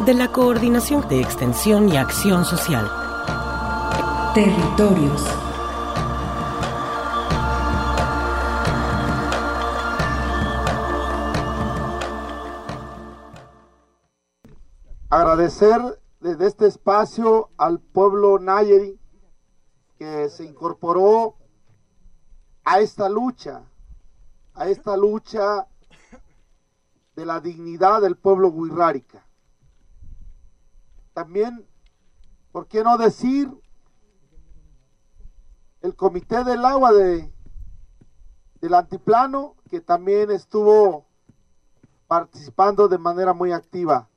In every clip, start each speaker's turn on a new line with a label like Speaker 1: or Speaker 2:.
Speaker 1: de la Coordinación de Extensión y Acción Social.
Speaker 2: Territorios.
Speaker 3: Agradecer desde este espacio al pueblo Nayeri que se incorporó a esta lucha, a esta lucha de la dignidad del pueblo Huirrárica. También, ¿por qué no decir el Comité del Agua de, del Antiplano, que también estuvo participando de manera muy activa?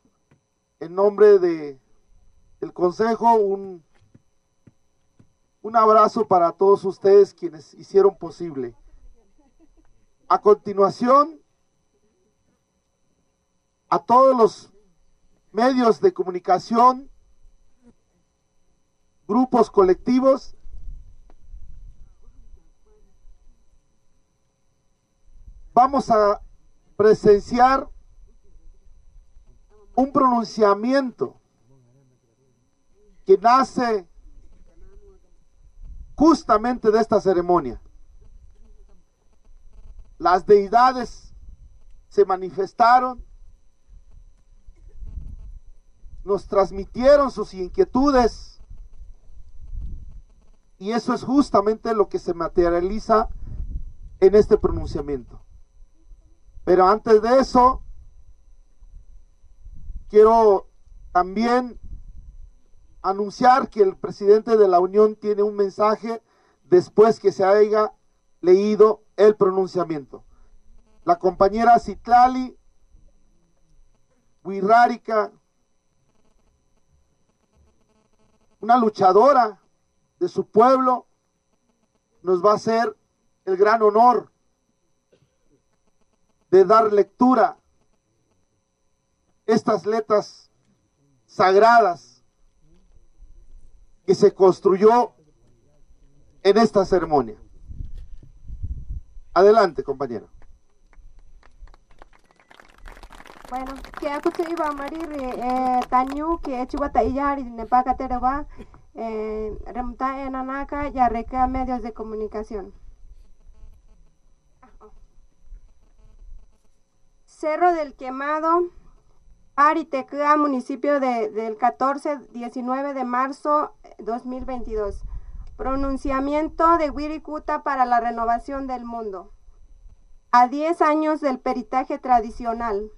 Speaker 3: En nombre de Consejo, un, un abrazo para todos ustedes quienes hicieron posible. A continuación, a todos los medios de comunicación, grupos colectivos, vamos a presenciar un pronunciamiento que nace justamente de esta ceremonia. Las deidades se manifestaron, nos transmitieron sus inquietudes y eso es justamente lo que se materializa en este pronunciamiento. Pero antes de eso, quiero también anunciar que el presidente de la Unión tiene un mensaje después que se haya leído el pronunciamiento. La compañera Citlali Huirrárica, una luchadora de su pueblo, nos va a hacer el gran honor de dar lectura estas letras sagradas que se construyó en esta ceremonia. Adelante, compañero.
Speaker 4: Bueno, que akutu iba marir eh, tanyu que chihuata iyari nepaka tereba eh, remta enanaka ya reca medios de comunicación. Cerro del Quemado, Ariteca, municipio de, del 14-19 de marzo 2022. Pronunciamiento de Wirikuta para la renovación del mundo. A 10 años del peritaje tradicional.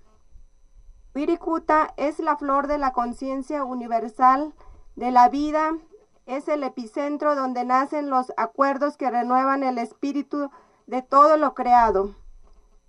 Speaker 4: Wirikuta es la flor de la conciencia universal de la vida, es el epicentro donde nacen los acuerdos que renuevan el espíritu de todo lo creado.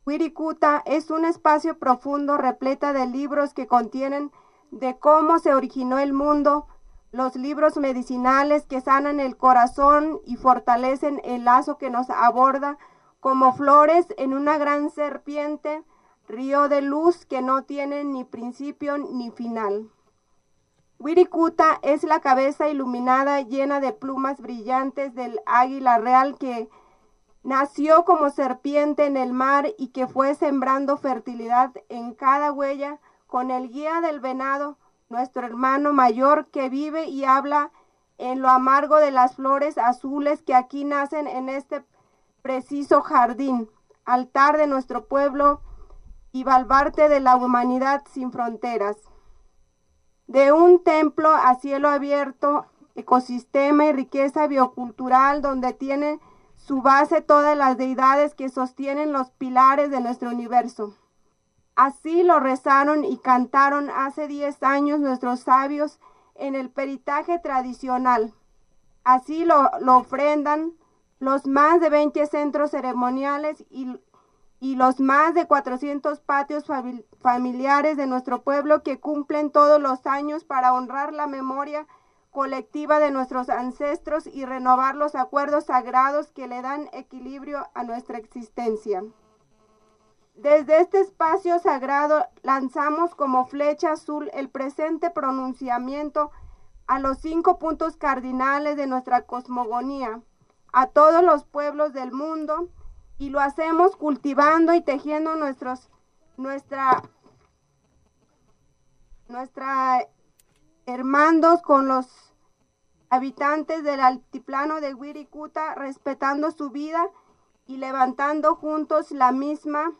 Speaker 4: Wirikuta es un espacio profundo repleta de libros que contienen de cómo se originó el mundo, los libros medicinales que sanan el corazón y fortalecen el lazo que nos aborda como flores en una gran serpiente, río de luz que no tiene ni principio ni final. Wirikuta es la cabeza iluminada llena de plumas brillantes del águila real que nació como serpiente en el mar y que fue sembrando fertilidad en cada huella con el guía del venado, nuestro hermano mayor que vive y habla en lo amargo de las flores azules que aquí nacen en este preciso jardín, altar de nuestro pueblo y balbarte de la humanidad sin fronteras. de un templo a cielo abierto, ecosistema y riqueza biocultural donde tienen su base todas las deidades que sostienen los pilares de nuestro universo. Así lo rezaron y cantaron hace 10 años nuestros sabios en el peritaje tradicional. Así lo, lo ofrendan los más de 20 centros ceremoniales y, y los más de 400 patios familiares de nuestro pueblo que cumplen todos los años para honrar la memoria colectiva de nuestros ancestros y renovar los acuerdos sagrados que le dan equilibrio a nuestra existencia. Desde este espacio sagrado lanzamos como flecha azul el presente pronunciamiento a los cinco puntos cardinales de nuestra cosmogonía, a todos los pueblos del mundo, y lo hacemos cultivando y tejiendo nuestros, nuestra, nuestra hermandos con los habitantes del altiplano de Wirikuta, respetando su vida y levantando juntos la misma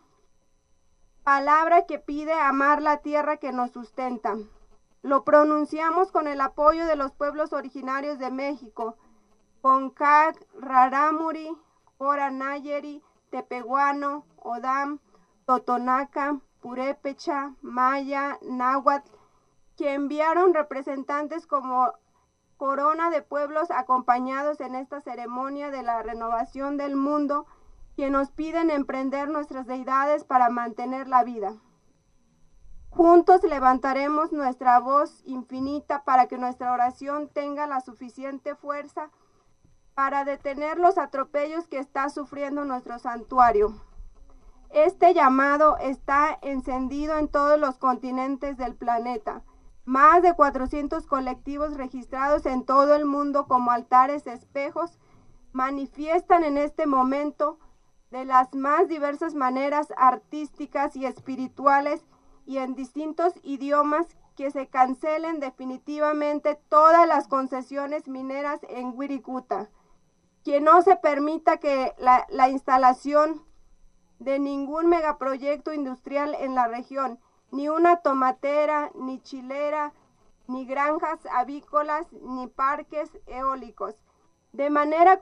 Speaker 4: palabra que pide amar la tierra que nos sustenta. Lo pronunciamos con el apoyo de los pueblos originarios de México, Concac, Raramuri, Nayeri, Tepehuano, Odam, Totonaca, Purépecha, Maya, Náhuatl, que enviaron representantes como corona de pueblos acompañados en esta ceremonia de la renovación del mundo que nos piden emprender nuestras deidades para mantener la vida. Juntos levantaremos nuestra voz infinita para que nuestra oración tenga la suficiente fuerza para detener los atropellos que está sufriendo nuestro santuario. Este llamado está encendido en todos los continentes del planeta más de 400 colectivos registrados en todo el mundo como altares espejos manifiestan en este momento de las más diversas maneras artísticas y espirituales y en distintos idiomas que se cancelen definitivamente todas las concesiones mineras en Wirikuta, que no se permita que la, la instalación de ningún megaproyecto industrial en la región ni una tomatera, ni chilera, ni granjas avícolas, ni parques eólicos. De manera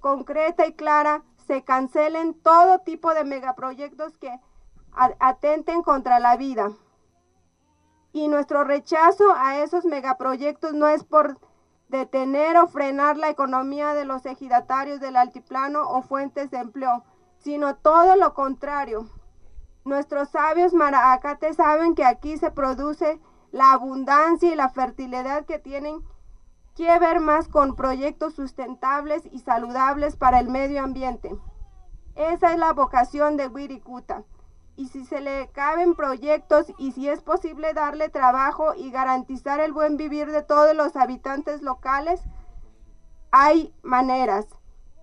Speaker 4: concreta y clara, se cancelen todo tipo de megaproyectos que atenten contra la vida. Y nuestro rechazo a esos megaproyectos no es por detener o frenar la economía de los ejidatarios del altiplano o fuentes de empleo, sino todo lo contrario, Nuestros sabios maracates saben que aquí se produce la abundancia y la fertilidad que tienen que ver más con proyectos sustentables y saludables para el medio ambiente. Esa es la vocación de Wirikuta. Y si se le caben proyectos y si es posible darle trabajo y garantizar el buen vivir de todos los habitantes locales, hay maneras.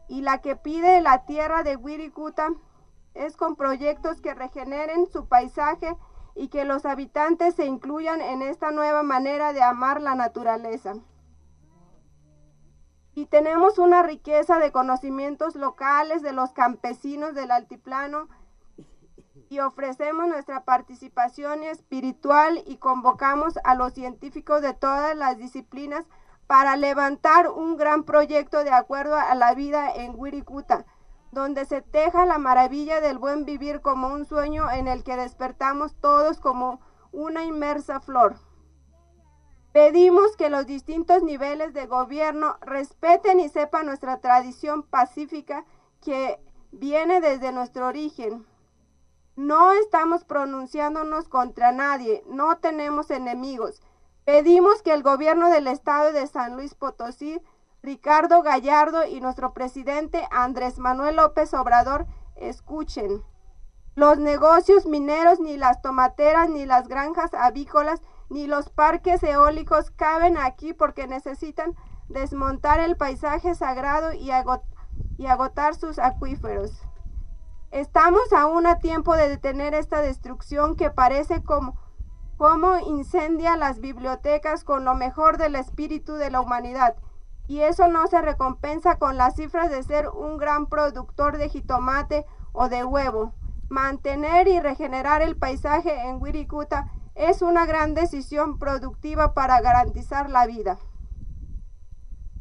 Speaker 4: Y la que pide la tierra de Wirikuta es con proyectos que regeneren su paisaje y que los habitantes se incluyan en esta nueva manera de amar la naturaleza. Y tenemos una riqueza de conocimientos locales de los campesinos del altiplano y ofrecemos nuestra participación espiritual y convocamos a los científicos de todas las disciplinas para levantar un gran proyecto de acuerdo a la vida en Wirikuta donde se teja la maravilla del buen vivir como un sueño en el que despertamos todos como una inmersa flor. Pedimos que los distintos niveles de gobierno respeten y sepan nuestra tradición pacífica que viene desde nuestro origen. No estamos pronunciándonos contra nadie, no tenemos enemigos. Pedimos que el gobierno del estado de San Luis Potosí Ricardo Gallardo y nuestro presidente Andrés Manuel López Obrador escuchen. Los negocios mineros, ni las tomateras, ni las granjas avícolas, ni los parques eólicos caben aquí porque necesitan desmontar el paisaje sagrado y, agotar sus acuíferos. Estamos aún a tiempo de detener esta destrucción que parece como, como incendia las bibliotecas con lo mejor del espíritu de la humanidad y eso no se recompensa con las cifras de ser un gran productor de jitomate o de huevo. Mantener y regenerar el paisaje en Wirikuta es una gran decisión productiva para garantizar la vida.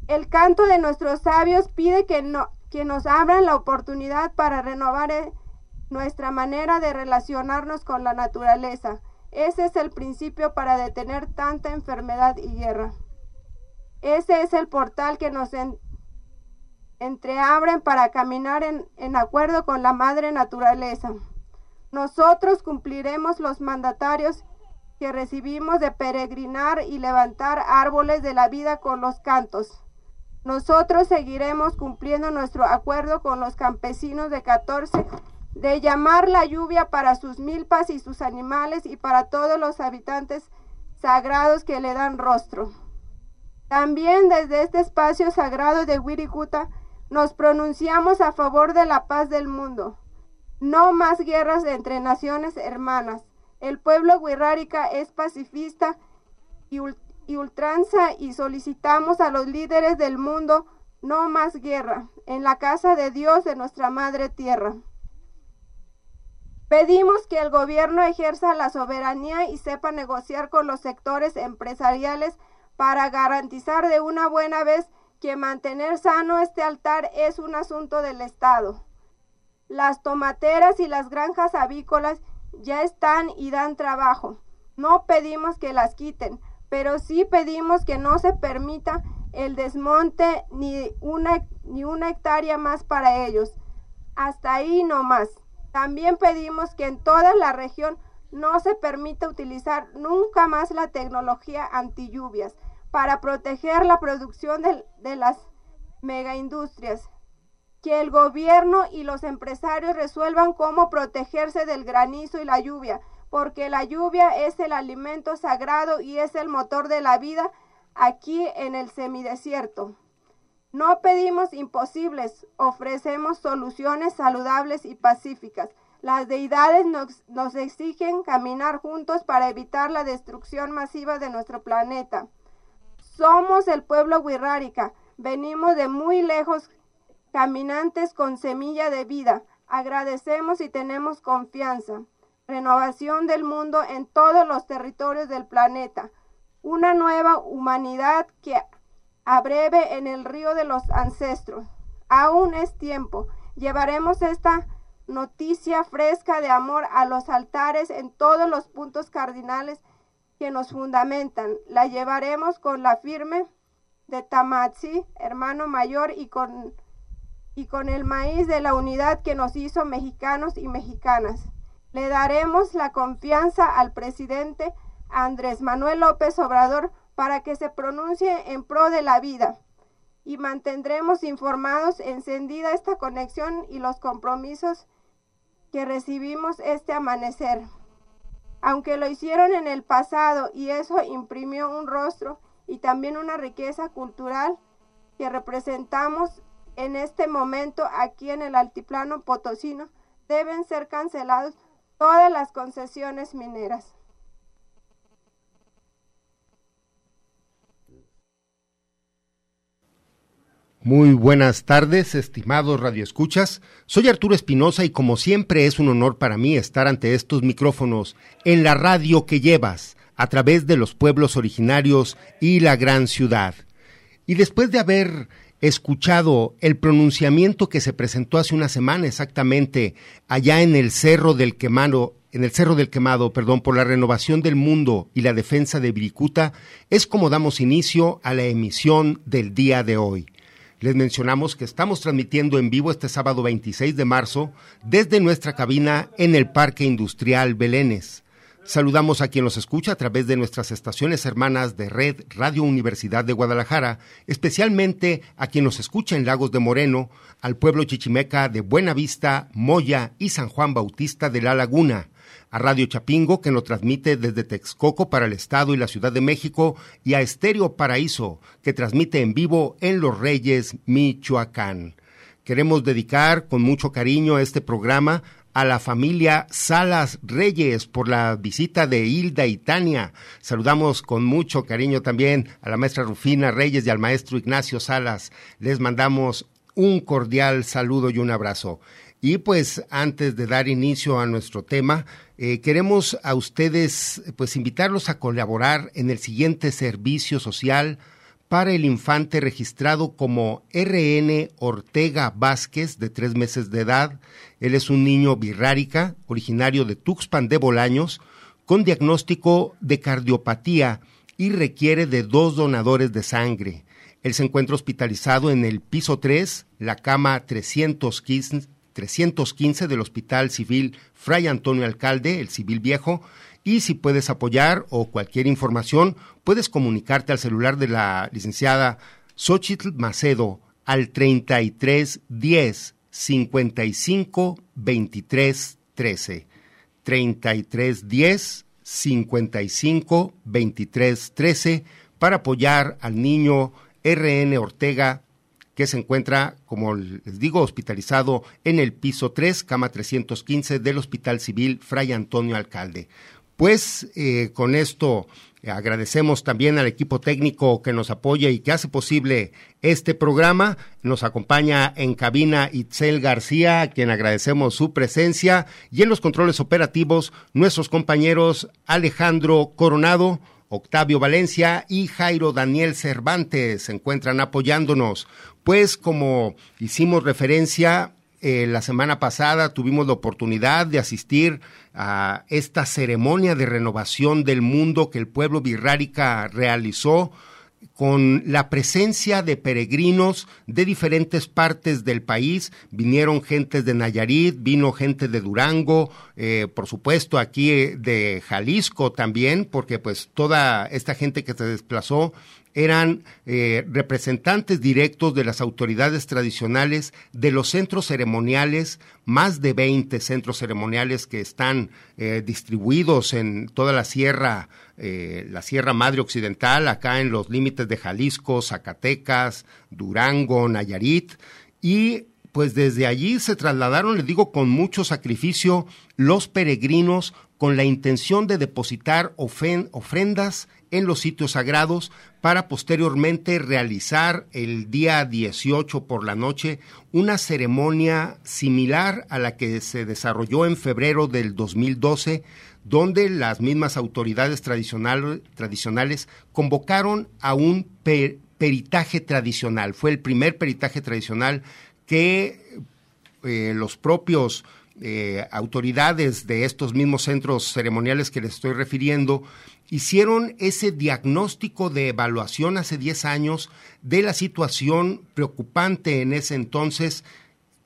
Speaker 4: El canto de nuestros sabios pide que, no, que nos abran la oportunidad para renovar eh, nuestra manera de relacionarnos con la naturaleza. Ese es el principio para detener tanta enfermedad y guerra. Ese es el portal que nos entreabren para caminar en, en acuerdo con la madre naturaleza. Nosotros cumpliremos los mandatarios que recibimos de peregrinar y levantar árboles de la vida con los cantos. Nosotros seguiremos cumpliendo nuestro acuerdo con los campesinos de 14 de llamar la lluvia para sus milpas y sus animales y para todos los habitantes sagrados que le dan rostro. También desde este espacio sagrado de Wirikuta nos pronunciamos a favor de la paz del mundo. No más guerras entre naciones hermanas. El pueblo wixárika es pacifista y, ultranza y solicitamos a los líderes del mundo no más guerra en la casa de Dios de nuestra madre tierra. Pedimos que el gobierno ejerza la soberanía y sepa negociar con los sectores empresariales para garantizar de una buena vez que mantener sano este altar es un asunto del Estado. Las tomateras y las granjas avícolas ya están y dan trabajo. No pedimos que las quiten, pero sí pedimos que no se permita el desmonte ni una, ni una hectárea más para ellos. Hasta ahí no más. También pedimos que en toda la región no se permita utilizar nunca más la tecnología anti lluvias para proteger la producción de, de las megaindustrias que el gobierno y los empresarios resuelvan cómo protegerse del granizo y la lluvia, porque la lluvia es el alimento sagrado y es el motor de la vida aquí en el semidesierto. No pedimos imposibles, ofrecemos soluciones saludables y pacíficas. Las deidades nos, exigen caminar juntos para evitar la destrucción masiva de nuestro planeta. Somos el pueblo wixárika, venimos de muy lejos caminantes con semilla de vida. Agradecemos y tenemos confianza. Renovación del mundo en todos los territorios del planeta. Una nueva humanidad que abreve en el río de los ancestros. Aún es tiempo. Llevaremos esta noticia fresca de amor a los altares en todos los puntos cardinales que nos fundamentan. La llevaremos con la firme de Tamatsi, hermano mayor, y con y con el maíz de la unidad que nos hizo mexicanos y mexicanas. Le daremos la confianza al presidente Andrés Manuel López Obrador para que se pronuncie en pro de la vida y mantendremos informados encendida esta conexión y los compromisos que recibimos este amanecer. Aunque lo hicieron en el pasado y eso imprimió un rostro y también una riqueza cultural que representamos en este momento aquí en el altiplano potosino deben ser cancelados todas las concesiones mineras.
Speaker 5: Muy buenas tardes, estimados radioescuchas. Soy Arturo Espinosa y como siempre es un honor para mí estar ante estos micrófonos en la radio que llevas a través de los pueblos originarios y la gran ciudad. Y después de haber escuchado el pronunciamiento que se presentó hace una semana exactamente allá en el Cerro del Quemado, en el Cerro del Quemado, perdón, por la renovación del mundo y la defensa de Viricuta, es como damos inicio a la emisión del día de hoy. Les mencionamos que estamos transmitiendo en vivo este sábado 26 de marzo desde nuestra cabina en el Parque Industrial Belénes. Saludamos a quien nos escucha a través de nuestras estaciones hermanas de Red Radio Universidad de Guadalajara, especialmente a quien nos escucha en Lagos de Moreno, al pueblo chichimeca de Buena Vista, Moya y San Juan Bautista de La Laguna, a Radio Chapingo que nos transmite desde Texcoco para el Estado y la Ciudad de México y a Estéreo Paraíso que transmite en vivo en Los Reyes, Michoacán. Queremos dedicar con mucho cariño este programa a la familia Salas Reyes por la visita de Hilda y Tania. Saludamos con mucho cariño también a la maestra Rufina Reyes y al maestro Ignacio Salas. Les mandamos un cordial saludo y un abrazo. Y pues antes de dar inicio a nuestro tema, eh, queremos a ustedes pues invitarlos a colaborar en el siguiente servicio social para el infante registrado como RN Ortega Vázquez, de tres meses de edad. Él es un niño birrárica, originario de Tuxpan de Bolaños, con diagnóstico de cardiopatía y requiere de dos donadores de sangre. Él se encuentra hospitalizado en el piso 3, la cama 315 315 del Hospital Civil Fray Antonio Alcalde, el Civil Viejo, y si puedes apoyar o cualquier información, puedes comunicarte al celular de la licenciada Xochitl Macedo al 33 10 55 23 13. 33 10 55 23 13 para apoyar al niño RN Ortega que se encuentra, como les digo, hospitalizado en el piso 3, cama 315 del Hospital Civil Fray Antonio Alcalde. Pues eh, con esto agradecemos también al equipo técnico que nos apoya y que hace posible este programa. Nos acompaña en cabina Itzel García, a quien agradecemos su presencia, y en los controles operativos nuestros compañeros Alejandro Coronado, Octavio Valencia y Jairo Daniel Cervantes se encuentran apoyándonos. Pues como hicimos referencia eh, la semana pasada, tuvimos la oportunidad de asistir a esta ceremonia de renovación del mundo que el pueblo birrárica realizó con la presencia de peregrinos de diferentes partes del país. Vinieron gentes de Nayarit, vino gente de Durango, eh, por supuesto aquí eh, de Jalisco también, porque pues toda esta gente que se desplazó eran eh, representantes directos de las autoridades tradicionales de los centros ceremoniales, más de 20 centros ceremoniales que están distribuidos en toda la sierra eh, la Sierra Madre Occidental, acá en los límites de Jalisco, Zacatecas, Durango, Nayarit, y pues desde allí se trasladaron, les digo, con mucho sacrificio los peregrinos con la intención de depositar ofrendas en los sitios sagrados para posteriormente realizar el día 18 por la noche una ceremonia similar a la que se desarrolló en febrero del 2012 donde las mismas autoridades tradicionales convocaron a un peritaje tradicional. Fue el primer peritaje tradicional que eh, los propios eh, autoridades de estos mismos centros ceremoniales que les estoy refiriendo hicieron ese diagnóstico de evaluación hace 10 años de la situación preocupante en ese entonces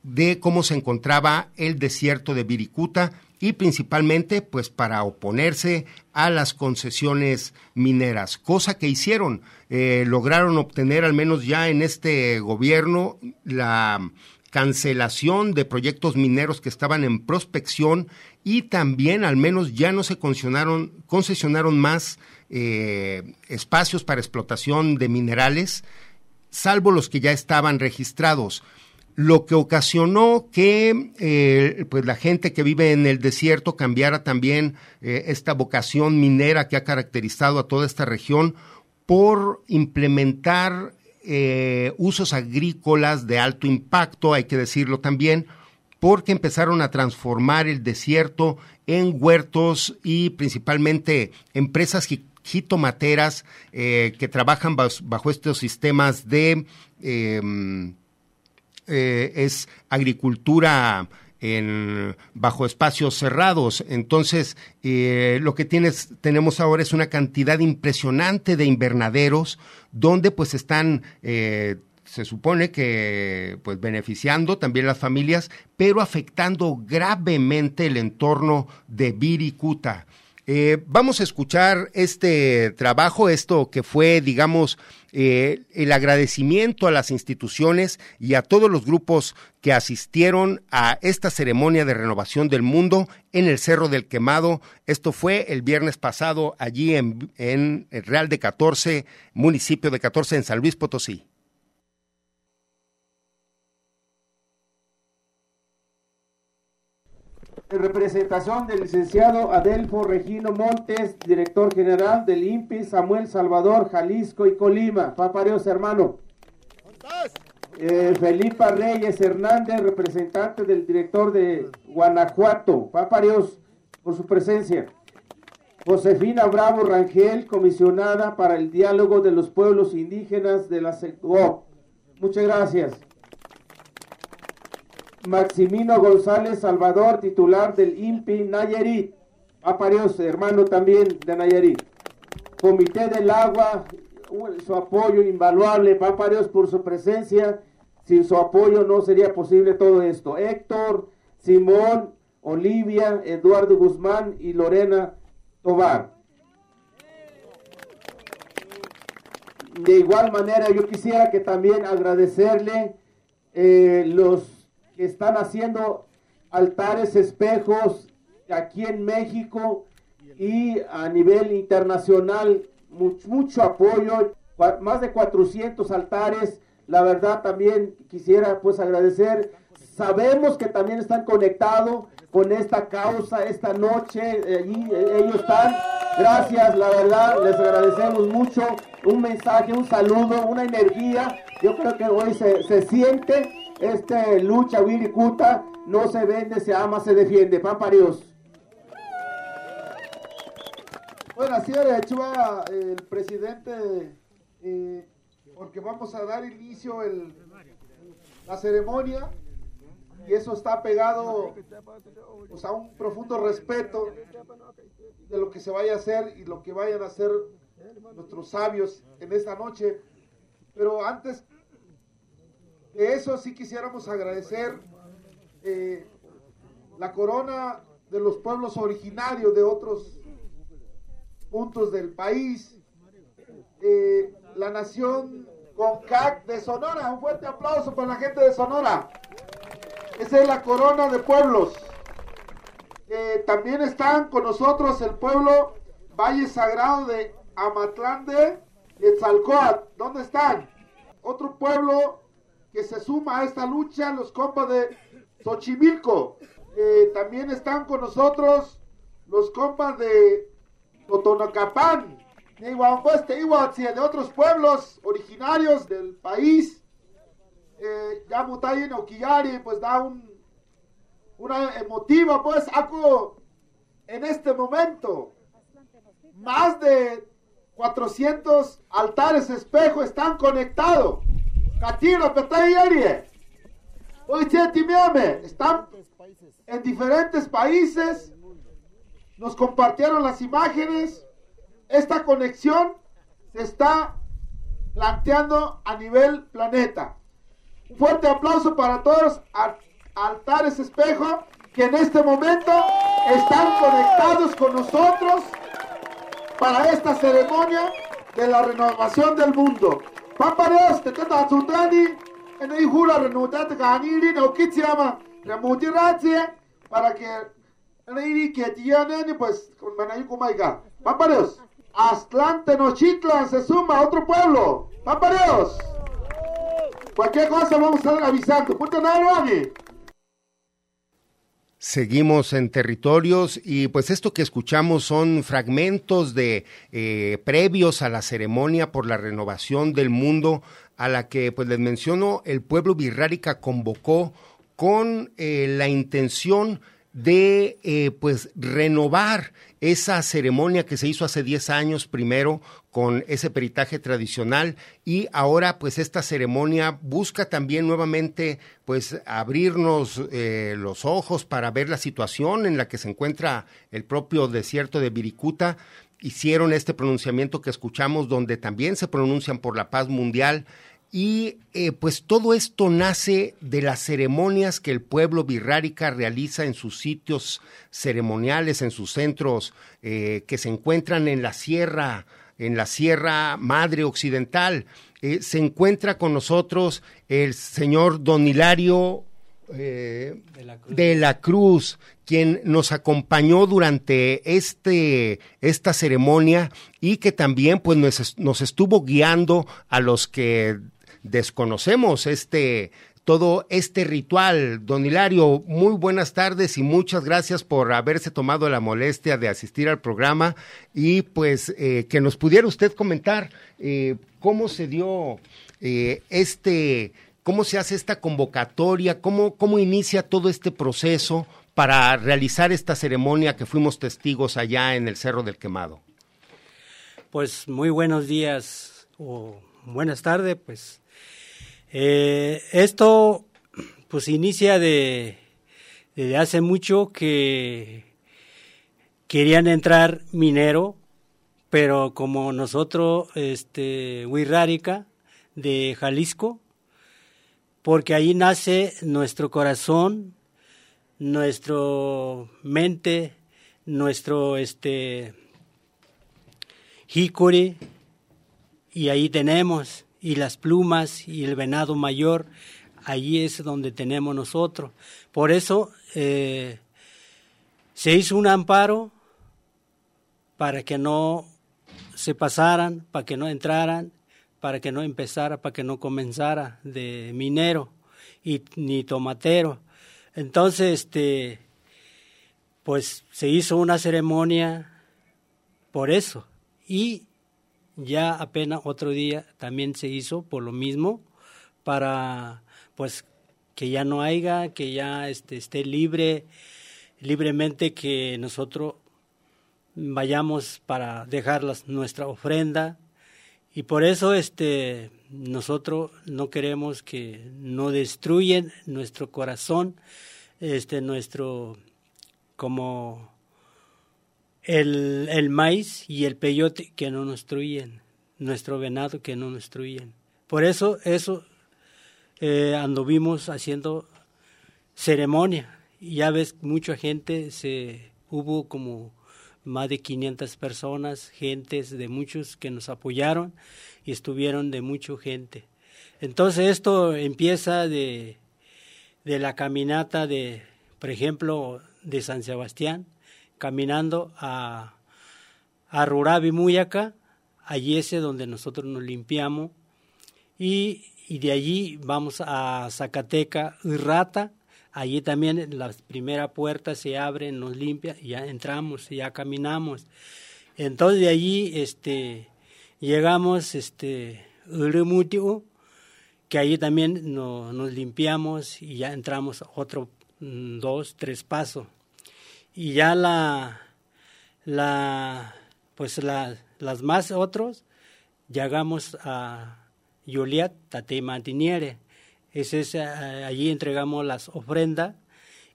Speaker 5: de cómo se encontraba el desierto de Viricuta y principalmente pues para oponerse a las concesiones mineras, cosa que hicieron. Eh, lograron obtener al menos ya en este gobierno la cancelación de proyectos mineros que estaban en prospección y también al menos ya no se concesionaron, concesionaron más eh, espacios para explotación de minerales, salvo los que ya estaban registrados. Lo que ocasionó que eh, pues la gente que vive en el desierto cambiara también eh, esta vocación minera que ha caracterizado a toda esta región por implementar usos agrícolas de alto impacto, hay que decirlo también, porque empezaron a transformar el desierto en huertos y principalmente empresas jitomateras que trabajan bajo estos sistemas de eh, es agricultura en, bajo espacios cerrados. Entonces, eh, lo que tienes, tenemos ahora es una cantidad impresionante de invernaderos donde pues están... Eh, se supone que pues beneficiando también las familias, pero afectando gravemente el entorno de Viricuta. Eh, vamos a escuchar este trabajo, esto que fue, digamos, eh, el agradecimiento a las instituciones y a todos los grupos que asistieron a esta ceremonia de renovación del mundo en el Cerro del Quemado. Esto fue el viernes pasado allí en, en el Real de 14, municipio de 14 en San Luis Potosí.
Speaker 3: En representación del licenciado Adelfo Regino Montes, director general del INPI Samuel Salvador, Jalisco y Colima. Papareos, hermano.
Speaker 6: Eh, Felipa Reyes Hernández, representante del director de Guanajuato. Papá Dios, por su presencia. Josefina Bravo Rangel, comisionada para el diálogo de los pueblos indígenas de la CEGOP. Muchas gracias. Maximino González Salvador, titular del INPI Nayarit. Papá Dios, hermano también de Nayarit. Comité del Agua, su apoyo invaluable. Papá Dios por su presencia. Sin su apoyo no sería posible todo esto. Héctor, Simón, Olivia, Eduardo Guzmán y Lorena Tobar. De igual manera, yo quisiera que también agradecerle eh, los que están haciendo altares espejos aquí en México y a nivel internacional, mucho, apoyo, más de 400 altares. La verdad también quisiera pues agradecer. Sabemos que también están conectados con esta causa esta noche. Allí eh, ellos están. Gracias, la verdad, les agradecemos mucho. Un mensaje, un saludo, una energía. Yo creo que hoy se, se siente esta lucha Wirikuta. No se vende, se ama, se defiende. Pampa Dios.
Speaker 3: Bueno, así era Chua, el presidente, eh, porque vamos a dar inicio el, la ceremonia y eso está pegado pues, a un profundo respeto de lo que se vaya a hacer y lo que vayan a hacer nuestros sabios en esta noche. Pero antes de eso sí quisiéramos agradecer eh, la corona de los pueblos originarios de otros puntos del país, eh, la nación CONCAC de Sonora. Un fuerte aplauso para la gente de Sonora. Esa es la corona de pueblos. Eh, también están con nosotros el pueblo Valle Sagrado de Amatlán de Etzalcoat. ¿Dónde están? Otro pueblo que se suma a esta lucha, los compas de Xochimilco. Eh, también están con nosotros los compas de Totonacapán, de otros pueblos originarios del país eh, ya Mutayin Okiyari pues da un, una emotiva pues algo en este momento más de 400 altares espejo están conectados Katiro Hoy están en diferentes países. Nos compartieron las imágenes. Esta conexión se está planteando a nivel planeta. Un fuerte aplauso para todos altares espejo que en este momento están conectados con nosotros para esta ceremonia de la renovación del mundo. Papa Dios, te tata sudani, en el jura renudate ganiri, no kitsiyama, remutirație, para que en el que tienen, pues, con Manayuku Maiga. Papa Dios, Astlán Tenochtitlan se suma a otro pueblo. Papa Dios. Cualquier cosa vamos a estar avisando. Punto
Speaker 5: Seguimos en territorios y pues esto que escuchamos son fragmentos de eh, previos a la ceremonia por la renovación del mundo a la que pues les menciono el pueblo birrárica convocó con eh, la intención de eh, pues renovar esa ceremonia que se hizo hace 10 años primero con ese peritaje tradicional y ahora pues esta ceremonia busca también nuevamente pues abrirnos eh, los ojos para ver la situación en la que se encuentra el propio desierto de Viricuta hicieron este pronunciamiento que escuchamos donde también se pronuncian por la paz mundial y eh, pues todo esto nace de las ceremonias que el pueblo birrárica realiza en sus sitios ceremoniales, en sus centros eh, que se encuentran en la sierra, en la Sierra Madre Occidental. Eh, se encuentra con nosotros el señor Don Hilario de, la Cruz, quien nos acompañó durante este, esta ceremonia y que también pues, nos, nos estuvo guiando a los que desconocemos este todo este ritual. Don Hilario, muy buenas tardes y muchas gracias por haberse tomado la molestia de asistir al programa y pues eh, que nos pudiera usted comentar eh, cómo se dio eh, este ¿Cómo se hace esta convocatoria? ¿Cómo, ¿Cómo inicia todo este proceso para realizar esta ceremonia que fuimos testigos allá en el Cerro del Quemado?
Speaker 7: Pues muy buenos días o buenas tardes, pues. Eh, esto pues inicia de, hace mucho que querían entrar minero, pero como nosotros, este, Huirrárica, de Jalisco, porque ahí nace nuestro corazón, nuestro mente, nuestro este y ahí tenemos, y las plumas y el venado mayor, allí es donde tenemos nosotros. Por eso eh, se hizo un amparo para que no se pasaran, para que no entraran, para que no empezara, para que no comenzara de minero y ni tomatero. Entonces, este, pues se hizo una ceremonia por eso y ya apenas otro día también se hizo por lo mismo para pues que ya no haya, que ya este, esté libre, libremente que nosotros vayamos para dejar nuestra ofrenda. Y por eso este nosotros no queremos que no destruyen nuestro corazón este nuestro como el, el maíz y el peyote que no nos destruyen nuestro venado que no nos destruyen. Por eso eso eh, anduvimos haciendo ceremonia. Y ya ves mucha gente se hubo como más de 500 personas, gentes de muchos que nos apoyaron y estuvieron de mucha gente. Entonces esto empieza de, de la caminata de, por ejemplo, de San Sebastián, caminando a, a Rurabi Muyaca, allí es donde nosotros nos limpiamos, y, y de allí vamos a Zacateca, Rata Allí también la primera puerta se abre, nos limpia y ya entramos, ya caminamos. Entonces de allí este, llegamos este, que allí también nos limpiamos y ya entramos otro mm, dos, tres pasos. Y ya la, la pues la, las más otros, llegamos a Juliet Tate Mantiniere es, eh, allí entregamos las ofrendas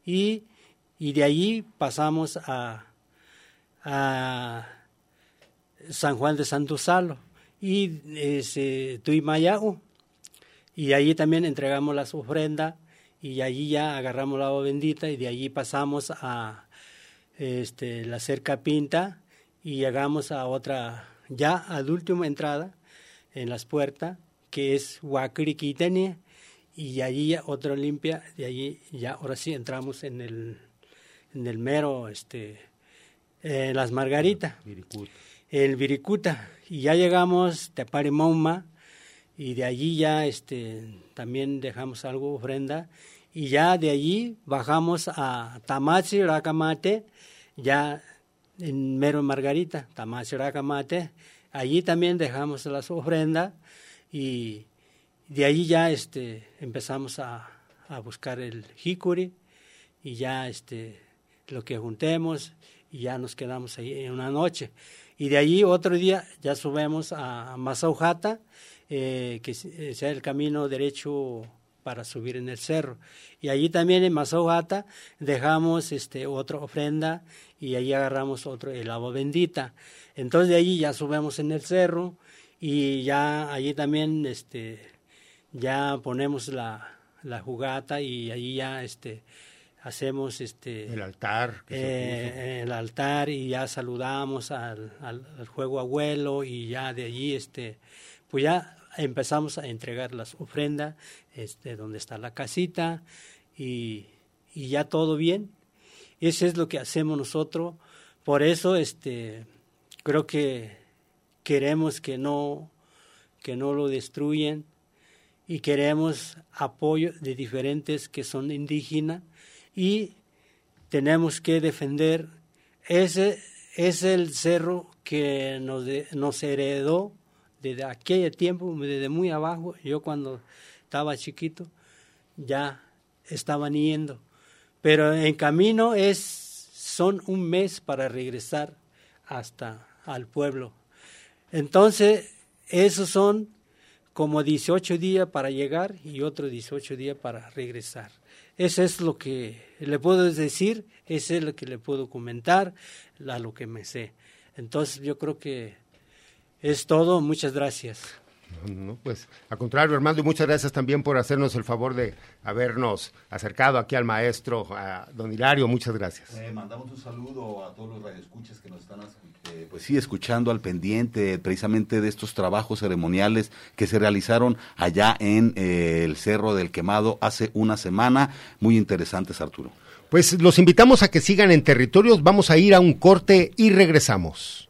Speaker 7: y, y de allí pasamos a, a San Juan de Santo Salo y ese, Tuimayao y allí también entregamos las ofrendas y allí ya agarramos la agua bendita y de allí pasamos a este, la cerca pinta y llegamos a otra, ya a la última entrada en las puertas, que es Huacriquitenia, y allí otra limpia, de allí ya ahora sí entramos en el, en el mero, este, en las margaritas, el Viricuta, y ya llegamos a Parimauma, y de allí ya este, también dejamos algo ofrenda, y ya de allí bajamos a Tamachi, Racamate, ya en mero Margarita, Tamachi, Racamate, allí también dejamos las ofrendas, y de ahí ya este, empezamos a, a buscar el hikuri y ya este, lo que juntemos y ya nos quedamos ahí en una noche. Y de allí otro día ya subimos a Masaujata, eh, que eh, sea el camino derecho para subir en el cerro. Y allí también en Masaujata dejamos este, otra ofrenda y ahí agarramos otro, el agua bendita. Entonces de allí ya subimos en el cerro y ya allí también este, ya ponemos la, la jugata y ahí ya este hacemos este
Speaker 5: el altar
Speaker 7: eh, el altar y ya saludamos al, al, juego abuelo y ya de allí este pues ya empezamos a entregar las ofrendas este donde está la casita y, y ya todo bien. Eso es lo que hacemos nosotros. Por eso este creo que queremos que no que no lo destruyen y queremos apoyo de diferentes que son indígenas y tenemos que defender ese es el cerro que nos, nos heredó desde aquel tiempo, desde muy abajo. Yo cuando estaba chiquito, ya estaban yendo. Pero en camino es, son un mes para regresar hasta al pueblo. Entonces, esos son como 18 días para llegar y otros 18 días para regresar. Eso es lo que le puedo decir, eso es lo que le puedo comentar, lo que me sé. Entonces, yo creo que es todo. Muchas gracias.
Speaker 5: No, pues al contrario, Armando, y muchas gracias también por hacernos el favor de habernos acercado aquí al maestro, a don Hilario, muchas gracias.
Speaker 8: Eh, mandamos un saludo a todos los radioescuchas que nos están eh, pues sí, escuchando al pendiente precisamente de estos trabajos ceremoniales que se realizaron allá en eh, el Cerro del Quemado hace una semana. Muy interesantes, Arturo.
Speaker 5: Pues los invitamos a que sigan en territorios, vamos a ir a un corte y regresamos.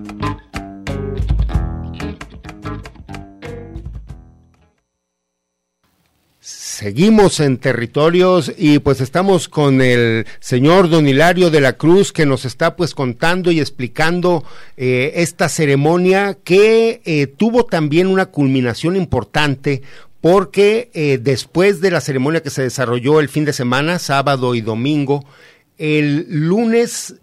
Speaker 5: Seguimos en territorios y pues estamos con el señor Don Hilario de la Cruz que nos está pues contando y explicando eh, esta ceremonia que eh, tuvo también una culminación importante porque eh, después de la ceremonia que se desarrolló el fin de semana, sábado y domingo, el lunes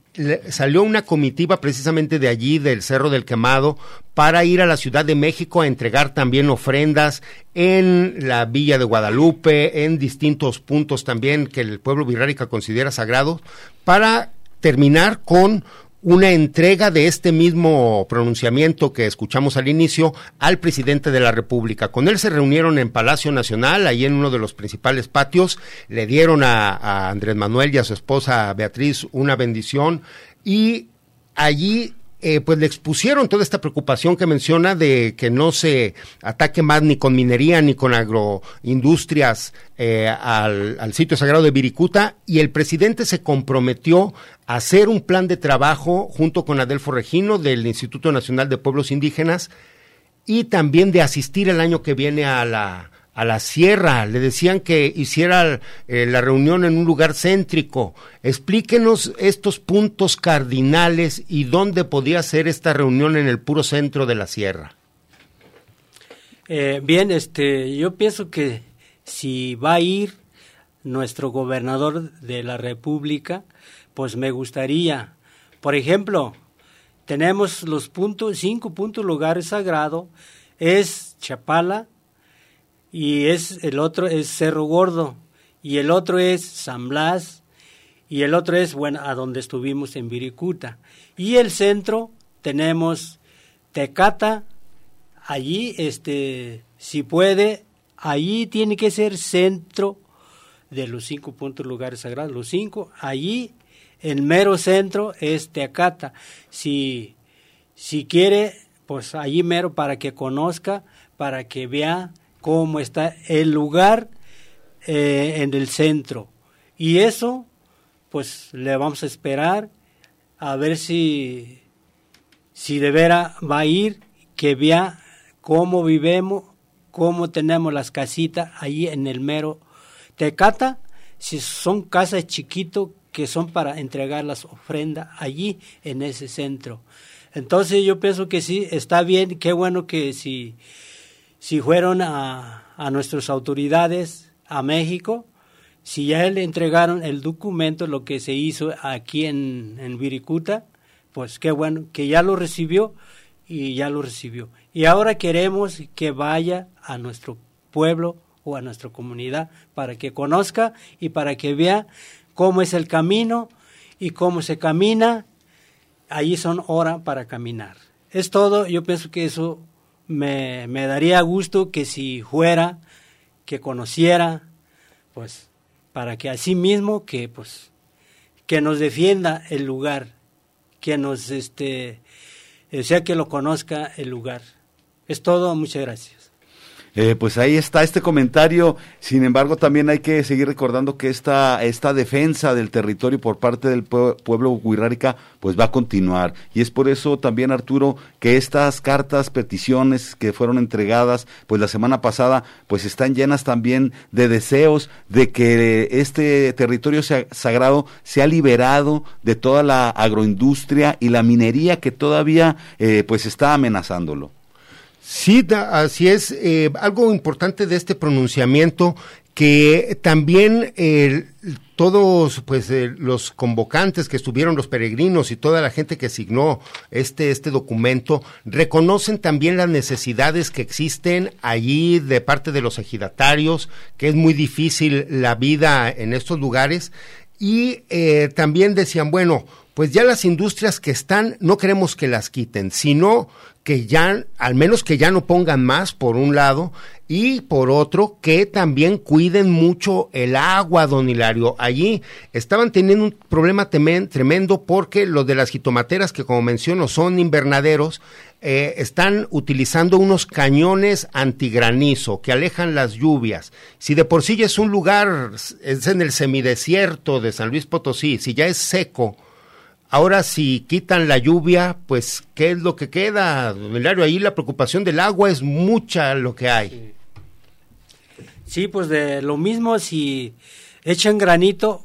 Speaker 5: salió una comitiva precisamente de allí, del Cerro del Quemado, para ir a la Ciudad de México a entregar también ofrendas en la Villa de Guadalupe, en distintos puntos también que el pueblo virrárica considera sagrados, para terminar con una entrega de este mismo pronunciamiento que escuchamos al inicio al presidente de la República. Con él se reunieron en Palacio Nacional, ahí en uno de los principales patios, le dieron a, a Andrés Manuel y a su esposa Beatriz una bendición y allí eh, pues le expusieron toda esta preocupación que menciona de que no se ataque más ni con minería ni con agroindustrias eh, al, al, sitio sagrado de Viricuta. Y el presidente se comprometió a hacer un plan de trabajo junto con Adelfo Regino del Instituto Nacional de Pueblos Indígenas y también de asistir el año que viene a la a la sierra, le decían que hiciera eh, la reunión en un lugar céntrico. Explíquenos estos puntos cardinales y dónde podía ser esta reunión en el puro centro de la sierra.
Speaker 7: Eh, bien, este, yo pienso que si va a ir nuestro gobernador de la República, pues me gustaría, por ejemplo, tenemos los puntos, cinco puntos lugares sagrados, es Chapala, y es el otro es Cerro Gordo y el otro es San Blas y el otro es bueno a donde estuvimos en Viricuta. Y el centro tenemos Tecata allí este si puede allí tiene que ser centro de los cinco puntos lugares sagrados los cinco. Allí el mero centro es Tecata. Si si quiere pues allí mero para que conozca para que vea cómo está el lugar eh, en el centro. Y eso, pues le vamos a esperar a ver si, si de veras va a ir, que vea cómo vivemos, cómo tenemos las casitas ahí en el mero Tecata, si son casas chiquitos que son para entregar las ofrendas allí en ese centro. Entonces yo pienso que sí, está bien, qué bueno que si si fueron a, a nuestras autoridades a México, si ya le entregaron el documento, lo que se hizo aquí en, en Viricuta, pues qué bueno, que ya lo recibió y ya lo recibió. Y ahora queremos que vaya a nuestro pueblo o a nuestra comunidad para que conozca y para que vea cómo es el camino y cómo se camina. Allí son horas para caminar. Es todo, yo pienso que eso me, me daría gusto que si fuera, que conociera, pues, para que así mismo que, pues, que nos defienda el lugar, que nos, este, sea que lo conozca el lugar. Es todo, muchas gracias.
Speaker 8: Eh, pues ahí está este comentario. Sin embargo, también hay que seguir recordando que esta, esta defensa del territorio por parte del pueblo huirrárica pues va a continuar. Y es por eso también, Arturo, que estas cartas, peticiones que fueron entregadas pues la semana pasada, pues están llenas también de deseos de que este territorio sagrado sea liberado de toda la agroindustria y la minería que todavía eh, pues está amenazándolo.
Speaker 5: Sí, así es. Eh, algo importante de este pronunciamiento que también todos pues eh, los convocantes que estuvieron los peregrinos y toda la gente que signó este este documento reconocen también las necesidades que existen allí de parte de los ejidatarios que es muy difícil la vida en estos lugares y eh, también decían bueno pues ya las industrias que están no queremos que las quiten sino que ya, al menos que ya no pongan más, por un lado, y por otro, que también cuiden mucho el agua, don Hilario. Allí estaban teniendo un problema tremendo porque los de las jitomateras, que como menciono son invernaderos, eh, están utilizando unos cañones antigranizo que alejan las lluvias. Si de por sí ya es un lugar, es en el semidesierto de San Luis Potosí, si ya es seco, Ahora, si quitan la lluvia, pues, ¿qué es lo que queda, Hilario? Ahí la preocupación del agua es mucha lo que hay.
Speaker 7: Sí. pues de lo mismo si echan granito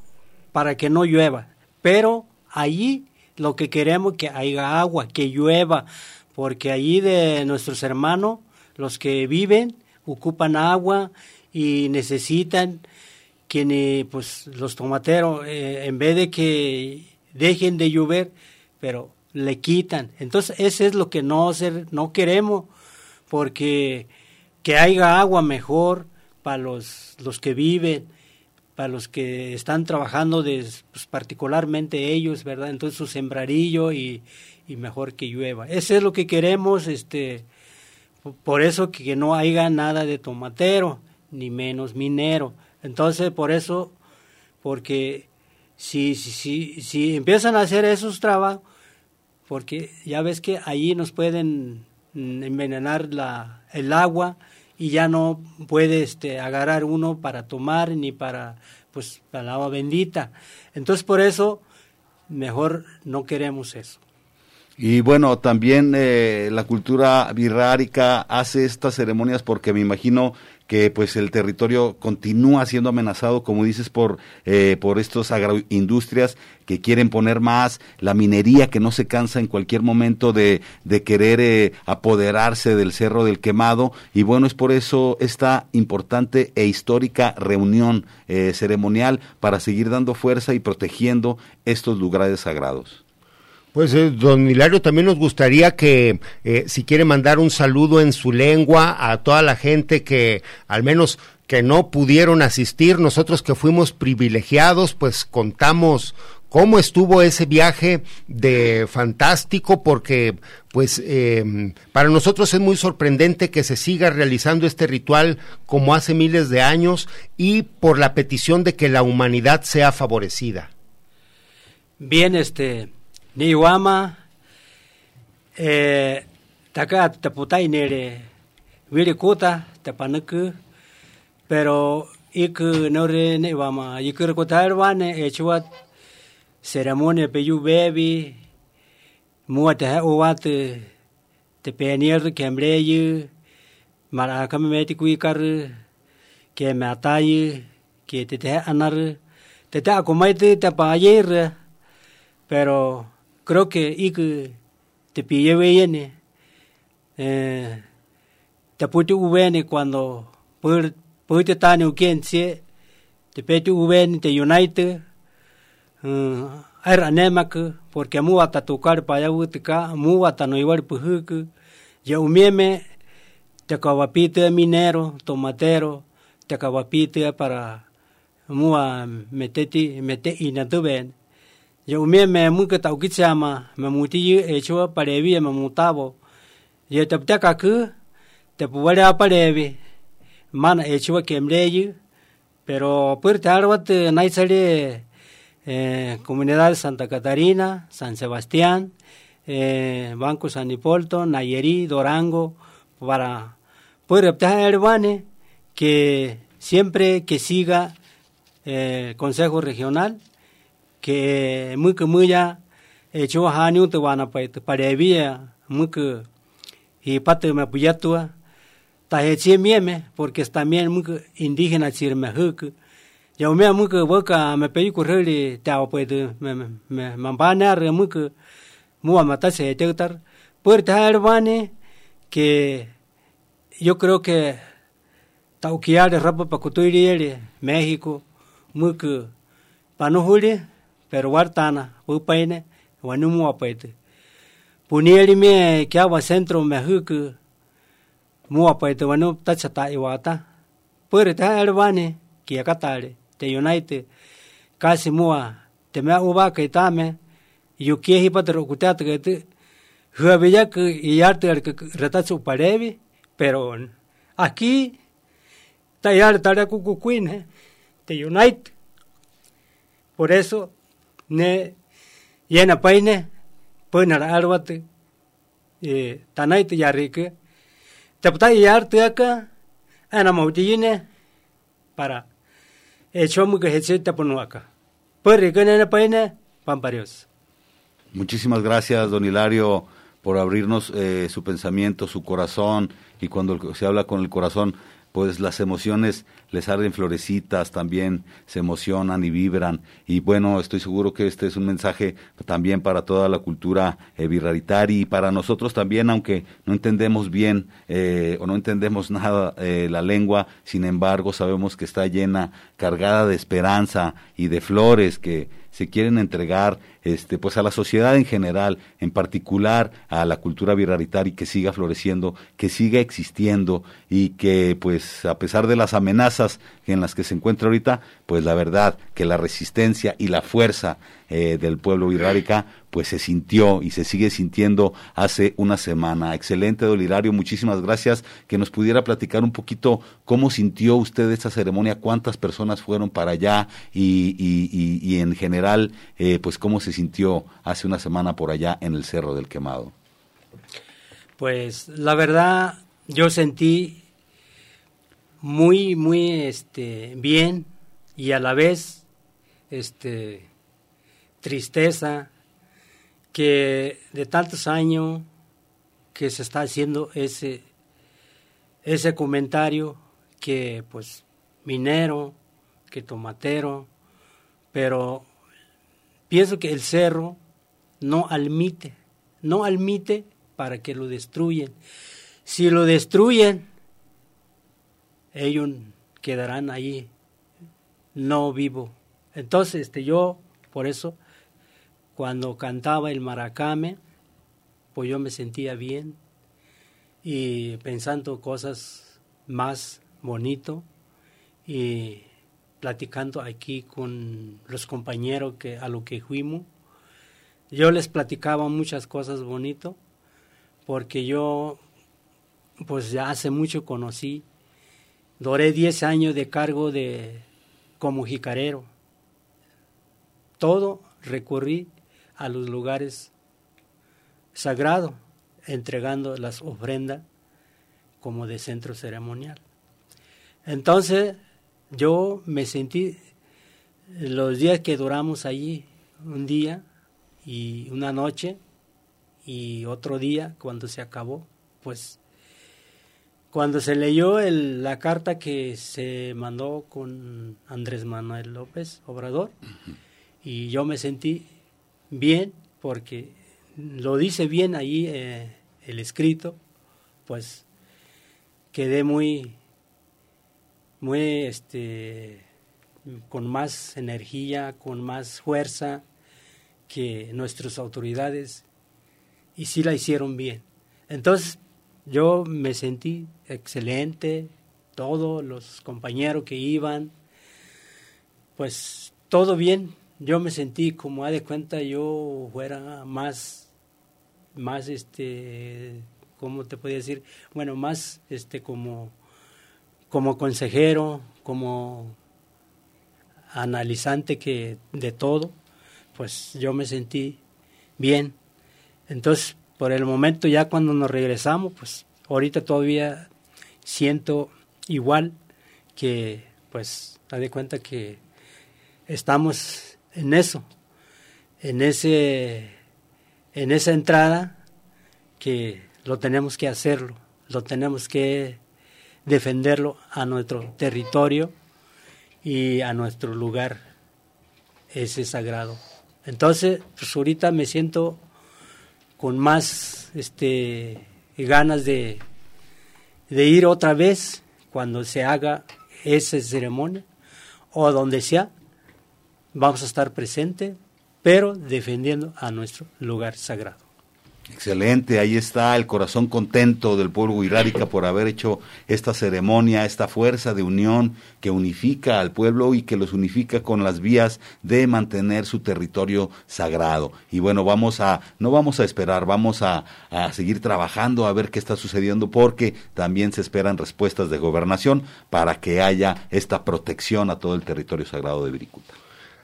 Speaker 7: para que no llueva. Pero allí lo que queremos que haya agua, que llueva, porque allí de nuestros hermanos, los que viven, ocupan agua y necesitan que pues los tomateros, eh, en vez de que dejen de llover, pero le quitan. Entonces, eso es lo que no, no queremos, porque que haya agua mejor para los, los que viven, para los que están trabajando, de, pues, particularmente ellos, ¿verdad? Entonces, su sembrarillo y, y mejor que llueva. Eso es lo que queremos, este, por eso que no haya nada de tomatero, ni menos minero. Entonces, por eso, porque si, si, si, empiezan a hacer esos trabajos, porque ya ves que allí nos pueden envenenar la, el agua y ya no puede este, agarrar uno para tomar ni para, pues, para la agua bendita. Entonces, por eso, mejor no queremos eso.
Speaker 8: Y bueno, también eh, la cultura birrárica hace estas ceremonias porque me imagino que pues el territorio continúa siendo amenazado, como dices, por, eh, por estas agroindustrias que quieren poner más, la minería que no se cansa en cualquier momento de, de querer eh, apoderarse del Cerro del Quemado. Y bueno, es por eso esta importante e histórica reunión eh, ceremonial para seguir dando fuerza y protegiendo estos lugares sagrados.
Speaker 5: Pues eh, don Hilario, también nos gustaría que eh, si quiere mandar un saludo en su lengua a toda la gente que al menos que no pudieron asistir, nosotros que fuimos privilegiados, pues contamos cómo estuvo ese viaje de fantástico, porque pues em, para nosotros es muy sorprendente que se siga realizando este ritual como hace miles de años y por la petición de que la humanidad sea favorecida.
Speaker 7: Bien, este ni wama eh taka taputai nere wiri kuta tapanuku pero ik nore ne wama ikir kutar wane echuat ceremonia pe yu bebi mua te uwat te penier ke mbreyu mara kam meti kui kar ke matai ke te te anar te te akumai te pa pero creo que ik te pille viene eh te puti uvene cuando por por te tane ukense te peti uvene te united uh, era porque mu ata tocar para utica mu ata no ibar puhuk ya umieme te kawapite minero tomatero te kawapite para mua meteti mete inatuben yo me me mu ka tau ki chama me mu ti e cho pare vi me mu tabo ye tap ta ka ku te pu wala pare vi man e cho ke mre yu pero por tar wat nai sale eh, comunidad Santa Catarina, San Sebastián, eh, Banco San Hipólito, Nayerí, Durango, para, Pues Herbane, que siempre que siga el eh, Consejo Regional, que muy que muy ya hecho año te van a para vía muy que y parte me apoyatua ta hechi mieme porque también muy indígena chir me huk ya me que boca me pedí correr te hago pues me me me mampana re muy que muy a matar se te tar puerta herbane que yo creo que tauquear de rapa para Cotuiriere, México, muy que para no julie, pero guartana, upaine, wanumu apaite. Punieri me que agua centro me huku, mu apaite wanu tachata iwata. Puere ta herbane, que acatare, te unite, casi mua, te me uba que tame, yo quiero para rocuteate que te, Jueveya que y arte que retazo parevi, pero aquí tallar tarea cucucuine, te unite. Por eso, ne llena paine, puena arbate, eh, tanaite yarrique, te puta yarte acá, ana mautine, para hecho que acá. Pues riquene paine, pamparios.
Speaker 8: Muchísimas gracias, don Hilario por abrirnos eh, su pensamiento, su corazón, y cuando se habla con el corazón, pues las emociones les arden florecitas, también se emocionan y vibran. Y bueno, estoy seguro que este es un mensaje también para toda la cultura eh, y para nosotros también, aunque no entendemos bien eh, o no entendemos nada eh, la lengua, sin embargo sabemos que está llena, cargada de esperanza y de flores que se quieren entregar este, pues a la sociedad en general, en particular a la cultura y que siga floreciendo, que siga existiendo y que pues a pesar de las amenazas en las que se encuentra ahorita, pues la verdad que la resistencia y la fuerza eh, del pueblo virrárica pues se sintió y se sigue sintiendo hace una semana. Excelente, Dolidario, muchísimas gracias. Que nos pudiera platicar un poquito cómo sintió usted esta ceremonia, cuántas personas fueron para allá y, y, en general, eh, pues cómo se sintió hace una semana por allá en el Cerro del Quemado.
Speaker 7: Pues la verdad, yo sentí muy, muy este, bien y a la vez este, tristeza que de tantos años que se está haciendo ese, ese comentario que pues minero, que tomatero, pero pienso que el cerro no admite, no admite para que lo destruyen. Si lo destruyen, ellos quedarán ahí no vivo. Entonces, este, yo por eso cuando cantaba el maracame, pues yo me sentía bien y pensando cosas más bonito y platicando aquí con los compañeros que a lo que fuimos. Yo les platicaba muchas cosas bonito porque yo pues ya hace mucho conocí, duré 10 años de cargo de como jicarero. Todo recorrí a los lugares sagrados, entregando las ofrendas como de centro ceremonial. Entonces yo me sentí los días que duramos allí, un día y una noche y otro día cuando se acabó, pues cuando se leyó la carta que se mandó con Andrés Manuel López Obrador, y yo me sentí bien, porque lo dice bien ahí eh, el escrito, pues quedé muy, muy, este, con más energía, con más fuerza que nuestras autoridades, y sí la hicieron bien. Entonces, yo me sentí excelente, todos los compañeros que iban, pues todo bien, yo me sentí como, a de cuenta, yo fuera más, más, este, ¿cómo te podía decir? Bueno, más, este, como, como consejero, como analizante que de todo, pues yo me sentí bien. Entonces, por el momento ya cuando nos regresamos, pues ahorita todavía siento igual que, pues, da de cuenta que estamos en eso, en ese, en esa entrada que lo tenemos que hacerlo, lo tenemos que defenderlo a nuestro territorio y a nuestro lugar ese sagrado. Entonces, pues ahorita me siento con más este ganas de, de ir otra vez cuando se haga esa ceremonia o donde sea, vamos a estar presentes, pero defendiendo a nuestro lugar sagrado.
Speaker 8: Excelente, ahí está el corazón contento del pueblo huirárica por haber hecho esta ceremonia, esta fuerza de unión que unifica al pueblo y que los unifica con las vías de mantener su territorio sagrado. Y bueno, vamos a, no vamos a esperar, vamos a, a seguir trabajando a ver qué está sucediendo porque también se esperan respuestas de gobernación para que haya esta protección a todo el territorio sagrado de Viricuta.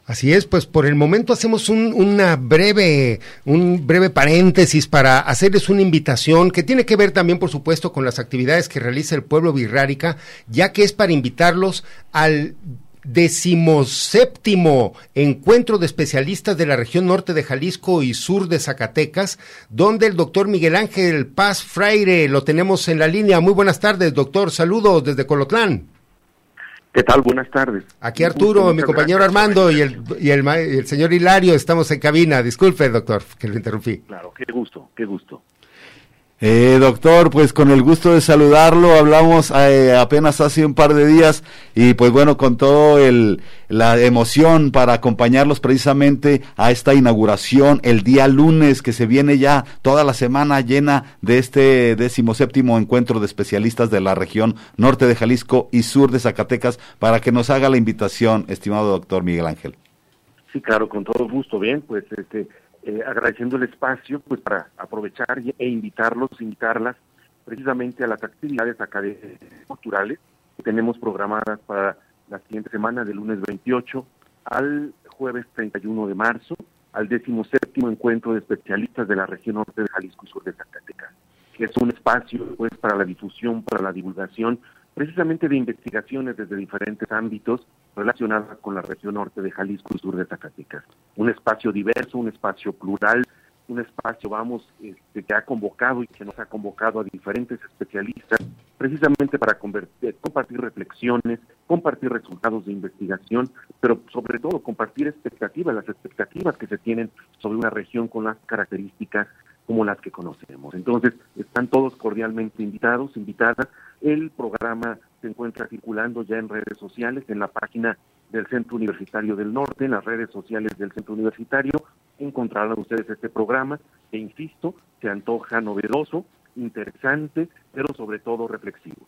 Speaker 5: Así es, pues por el momento hacemos un, una breve, un breve paréntesis para hacerles una invitación que tiene que ver también, por supuesto, con las actividades que realiza el pueblo birrárica, ya que es para invitarlos al decimoséptimo encuentro de especialistas de la región norte de Jalisco y sur de Zacatecas, donde el doctor Miguel Ángel Paz Freire lo tenemos en la línea. Muy buenas tardes, doctor. Saludos desde Colotlán.
Speaker 9: ¿Qué tal? Buenas tardes.
Speaker 5: Aquí Arturo, mi compañero gracias. Armando y el, y, el, y el señor Hilario estamos en cabina. Disculpe, doctor, que lo interrumpí.
Speaker 9: Claro, qué gusto, qué gusto.
Speaker 8: Eh, doctor, pues con el gusto de saludarlo, hablamos eh, apenas hace un par de días y pues bueno, con todo el la emoción para acompañarlos precisamente a esta inauguración el día lunes que se viene ya toda la semana llena de este decimoséptimo encuentro de especialistas de la región norte de Jalisco y sur de Zacatecas para que nos haga la invitación, estimado doctor Miguel Ángel.
Speaker 9: Sí, claro, con todo gusto. Bien, pues este eh, agradeciendo el espacio pues para aprovechar e invitarlos, invitarlas precisamente a las actividades académicas culturales que tenemos programadas para la siguiente semana, del lunes 28 al jueves 31 de marzo, al 17 encuentro de especialistas de la región norte de Jalisco y sur de Zacatecas, que es un espacio pues para la difusión, para la divulgación precisamente de investigaciones desde diferentes ámbitos relacionadas con la región norte de Jalisco y sur de Zacatecas. Un espacio diverso, un espacio plural, un espacio, vamos, este, que ha convocado y que nos ha convocado a diferentes especialistas, precisamente para compartir reflexiones, compartir resultados de investigación, pero sobre todo compartir expectativas, las expectativas que se tienen sobre una región con las características como las que conocemos. Entonces, están todos cordialmente invitados, invitadas. El programa se encuentra circulando ya en redes sociales, en la página del Centro Universitario del Norte, en las redes sociales del Centro Universitario. Encontrarán ustedes este programa que, insisto, se antoja novedoso, interesante, pero sobre todo reflexivo.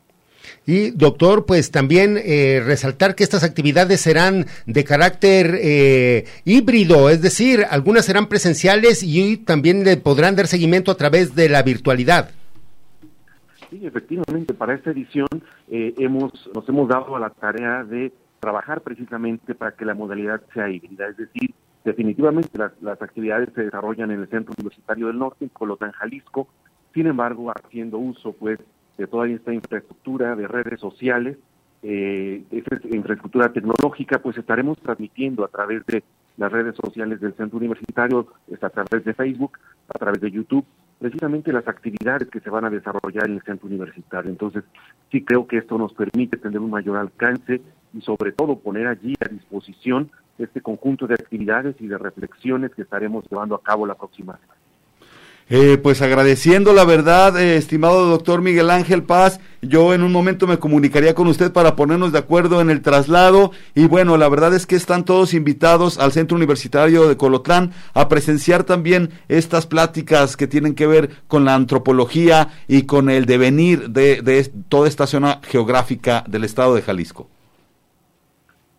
Speaker 5: Y doctor, pues también eh, resaltar que estas actividades serán de carácter eh, híbrido, es decir, algunas serán presenciales y también le podrán dar seguimiento a través de la virtualidad.
Speaker 9: Sí, efectivamente, para esta edición eh, hemos, nos hemos dado a la tarea de trabajar precisamente para que la modalidad sea híbrida, es decir, definitivamente las, las actividades se desarrollan en el Centro Universitario del Norte, en Colotán, Jalisco, sin embargo, haciendo uso pues de toda esta infraestructura de redes sociales, eh, infraestructura tecnológica, pues estaremos transmitiendo a través de las redes sociales del centro universitario, a través de Facebook, a través de YouTube, precisamente las actividades que se van a desarrollar en el centro universitario. Entonces, sí creo que esto nos permite tener un mayor alcance y sobre todo poner allí a disposición este conjunto de actividades y de reflexiones que estaremos llevando a cabo la próxima semana.
Speaker 8: Eh, pues agradeciendo la verdad, eh, estimado doctor Miguel Ángel Paz, yo en un momento me comunicaría con usted para ponernos de acuerdo en el traslado y bueno, la verdad es que están todos invitados al Centro Universitario de Colotlán a presenciar también estas pláticas que tienen que ver con la antropología y con el devenir de, de toda esta zona geográfica del estado de Jalisco.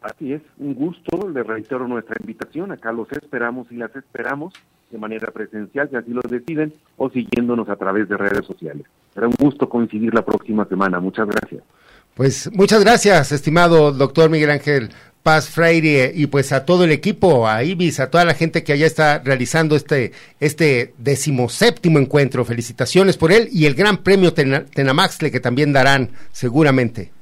Speaker 9: Así es, un gusto, le reitero nuestra invitación, acá los esperamos y las esperamos de manera presencial, si así lo deciden, o siguiéndonos a través de redes sociales. Será un gusto coincidir la próxima semana. Muchas gracias.
Speaker 5: Pues muchas gracias, estimado doctor Miguel Ángel Paz Freire y pues a todo el equipo, a Ibis, a toda la gente que allá está realizando este, este decimoséptimo encuentro. Felicitaciones por él y el gran premio Tenamaxle que también darán seguramente.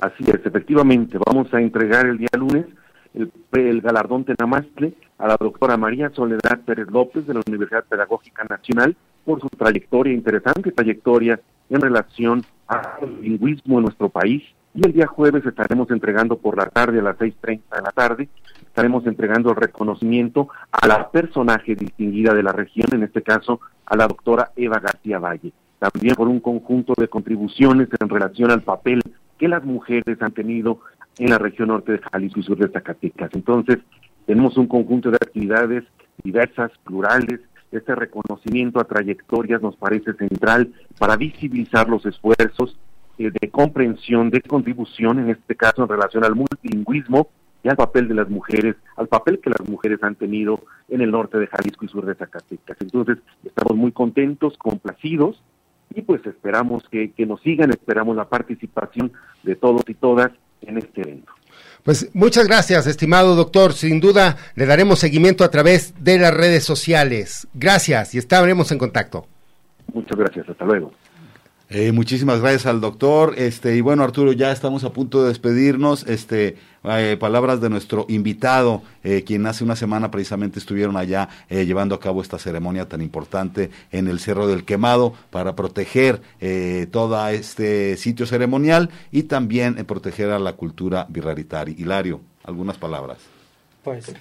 Speaker 9: Así es, efectivamente, vamos a entregar el día lunes el, el galardón Tenamaxle a la doctora María Soledad Pérez López de la Universidad Pedagógica Nacional por su trayectoria, interesante trayectoria en relación al lingüismo en nuestro país. Y el día jueves estaremos entregando por la tarde a las 6.30 de la tarde, estaremos entregando el reconocimiento a la personaje distinguida de la región, en este caso a la doctora Eva García Valle. También por un conjunto de contribuciones en relación al papel que las mujeres han tenido en la región norte de Jalisco y sur de Zacatecas. Entonces, tenemos un conjunto de actividades diversas, plurales. Este reconocimiento a trayectorias nos parece central para visibilizar los esfuerzos eh, de comprensión, de contribución, en este caso en relación al multilingüismo y al papel de las mujeres, al papel que las mujeres han tenido en el norte de Jalisco y sur de Zacatecas. Entonces, estamos muy contentos, complacidos y pues esperamos que, que nos sigan, esperamos la participación de todos y todas en este evento.
Speaker 5: Pues muchas gracias, estimado doctor. Sin duda le daremos seguimiento a través de las redes sociales. Gracias y estaremos en contacto.
Speaker 9: Muchas gracias, hasta luego.
Speaker 8: Eh, muchísimas gracias al doctor. Este, y bueno, Arturo, ya estamos a punto de despedirnos. Este, eh, palabras de nuestro invitado, eh, quien hace una semana precisamente estuvieron allá llevando a cabo esta ceremonia tan importante en el Cerro del Quemado para proteger todo este sitio ceremonial y también proteger a la cultura birraritaria. Hilario, algunas palabras.
Speaker 7: Pues,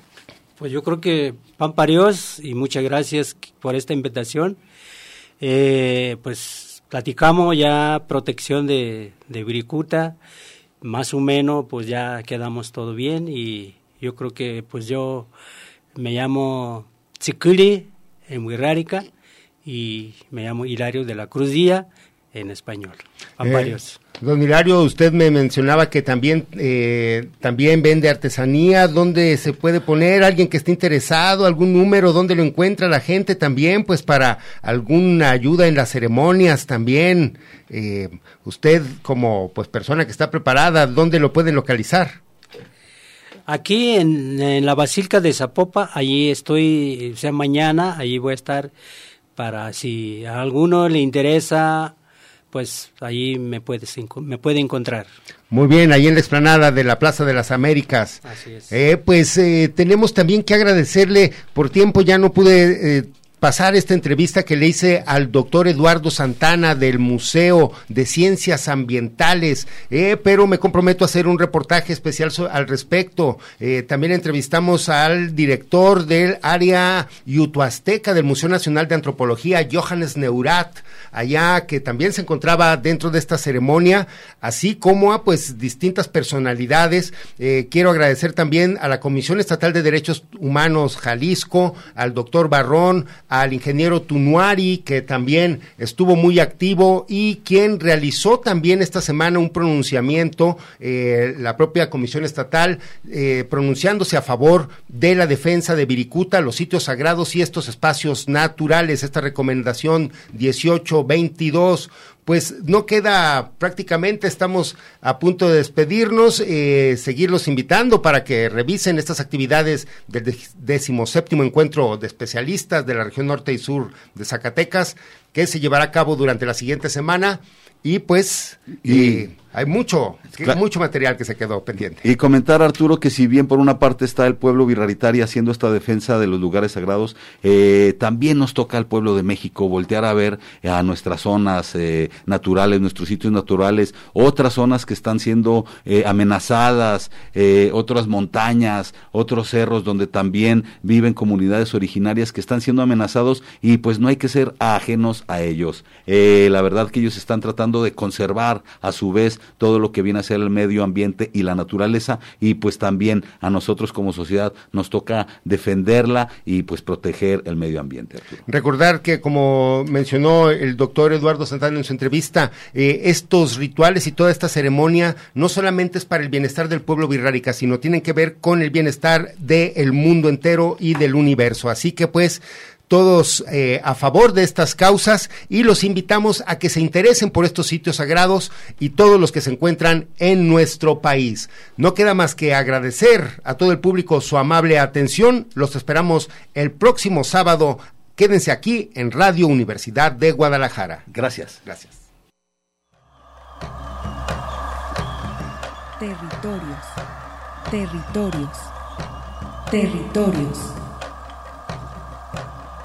Speaker 7: pues yo creo que Pamparios y muchas gracias por esta invitación. pues platicamos ya protección de, de más o menos pues ya quedamos todo bien y yo creo que pues yo me llamo Tzikili en Wirrárica y me llamo Hilario de la Cruz Día en español.
Speaker 5: Eh, don Hilario, usted me mencionaba que también, eh, también vende artesanía, ¿dónde se puede poner? ¿Alguien que esté interesado? ¿Algún número? ¿Dónde lo encuentra la gente también? Pues para alguna ayuda en las ceremonias también. Eh, usted como pues persona que está preparada, ¿dónde lo puede localizar?
Speaker 7: Aquí en, en la Basílica de Zapopa, allí estoy, o sea, mañana, allí voy a estar para si a alguno le interesa pues ahí me, puedes, me puede encontrar.
Speaker 5: Muy bien, ahí en la explanada de la Plaza de las Américas.
Speaker 7: Así es.
Speaker 5: Eh, pues eh, tenemos también que agradecerle, por tiempo ya no pude eh, pasar esta entrevista que le hice al doctor Eduardo Santana del Museo de Ciencias Ambientales, eh, pero me comprometo a hacer un reportaje especial al respecto. Eh, también entrevistamos al director del área yutuazteca del Museo Nacional de Antropología, Johannes Neurat, allá que también se encontraba dentro de esta ceremonia, así como a pues distintas personalidades. Eh, quiero agradecer también a la Comisión Estatal de Derechos Humanos Jalisco, al doctor Barrón, al ingeniero Tunuari, que también estuvo muy activo y quien realizó también esta semana un pronunciamiento, eh, la propia Comisión Estatal, eh, pronunciándose a favor de la defensa de Viricuta, los sitios sagrados y estos espacios naturales, esta recomendación 1822 pues no queda prácticamente, estamos a punto de despedirnos, eh, seguirlos invitando para que revisen estas actividades del decimoséptimo encuentro de especialistas de la región norte y sur de Zacatecas, que se llevará a cabo durante la siguiente semana. Y pues y, hay mucho, mucho material que se quedó pendiente.
Speaker 8: Y comentar, Arturo, que si bien por una parte está el pueblo virraritario haciendo esta defensa de los lugares sagrados, eh, también nos toca al pueblo de México voltear a ver a nuestras zonas eh, naturales, nuestros sitios naturales, otras zonas que están siendo eh, amenazadas, otras montañas, otros cerros donde también viven comunidades originarias que están siendo amenazados y pues no hay que ser ajenos a ellos. la verdad que ellos están tratando de conservar a su vez todo lo que viene a ser el medio ambiente y la naturaleza y pues también a nosotros como sociedad nos toca defenderla y pues proteger el medio ambiente.
Speaker 5: Recordar que como mencionó el doctor Eduardo Santana en su entrevista, eh, estos rituales y toda esta ceremonia no solamente es para el bienestar del pueblo virrárica, sino tienen que ver con el bienestar del mundo entero y del universo. Así que pues todos eh, a favor de estas causas y los invitamos a que se interesen por estos sitios sagrados y todos los que se encuentran en nuestro país. No queda más que agradecer a todo el público su amable atención. Los esperamos el próximo sábado. Quédense aquí en Radio Universidad de Guadalajara.
Speaker 8: Gracias.
Speaker 5: Gracias.
Speaker 2: Territorios. Territorios. Territorios.